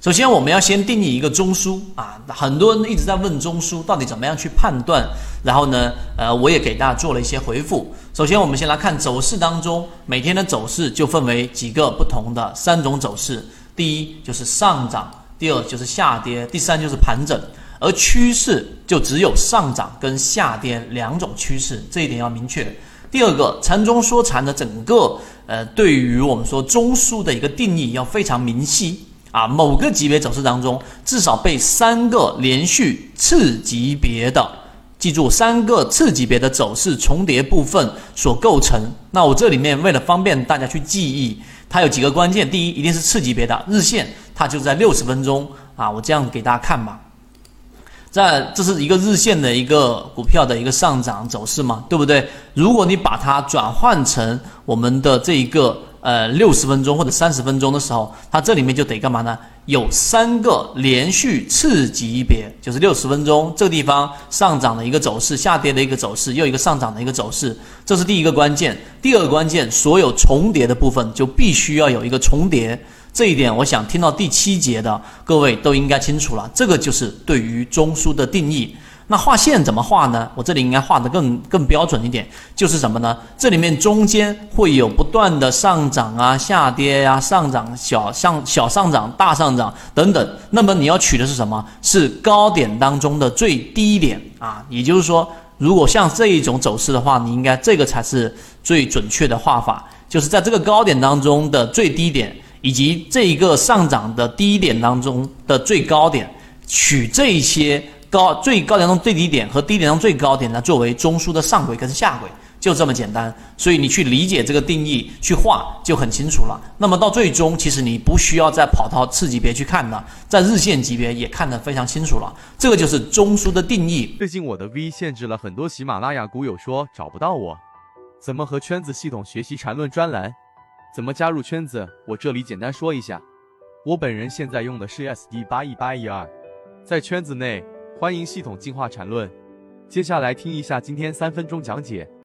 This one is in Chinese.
首先，我们要先定义一个中枢啊，很多人一直在问中枢到底怎么样去判断。然后呢，呃，我也给大家做了一些回复。首先，我们先来看走势当中，每天的走势就分为几个不同的三种走势。第一就是上涨，第二就是下跌，第三就是盘整。而趋势就只有上涨跟下跌两种趋势，这一点要明确。第二个，禅中说禅的整个呃，对于我们说中枢的一个定义要非常明晰。啊，某个级别走势当中，至少被三个连续次级别的，记住三个次级别的走势重叠部分所构成。那我这里面为了方便大家去记忆，它有几个关键。第一，一定是次级别的日线，它就在六十分钟啊。我这样给大家看吧，在这是一个日线的一个股票的一个上涨走势嘛，对不对？如果你把它转换成我们的这一个。呃，六十分钟或者三十分钟的时候，它这里面就得干嘛呢？有三个连续次级别，就是六十分钟这个地方上涨的一个走势，下跌的一个走势，又一个上涨的一个走势，这是第一个关键。第二个关键，所有重叠的部分就必须要有一个重叠，这一点我想听到第七节的各位都应该清楚了。这个就是对于中枢的定义。那画线怎么画呢？我这里应该画的更更标准一点，就是什么呢？这里面中间会有不断的上涨啊、下跌呀、上涨小上小上涨、大上涨等等。那么你要取的是什么？是高点当中的最低点啊。也就是说，如果像这一种走势的话，你应该这个才是最准确的画法，就是在这个高点当中的最低点，以及这一个上涨的低点当中的最高点，取这些。高最高点中最低点和低点中最高点呢，作为中枢的上轨跟下轨，就这么简单。所以你去理解这个定义，去画就很清楚了。那么到最终，其实你不需要再跑到次级别去看了，在日线级别也看得非常清楚了。这个就是中枢的定义。最近我的 V 限制了很多喜马拉雅股友说找不到我，怎么和圈子系统学习缠论专栏？怎么加入圈子？我这里简单说一下，我本人现在用的是 SD 八一八一二，在圈子内。欢迎系统进化缠论，接下来听一下今天三分钟讲解。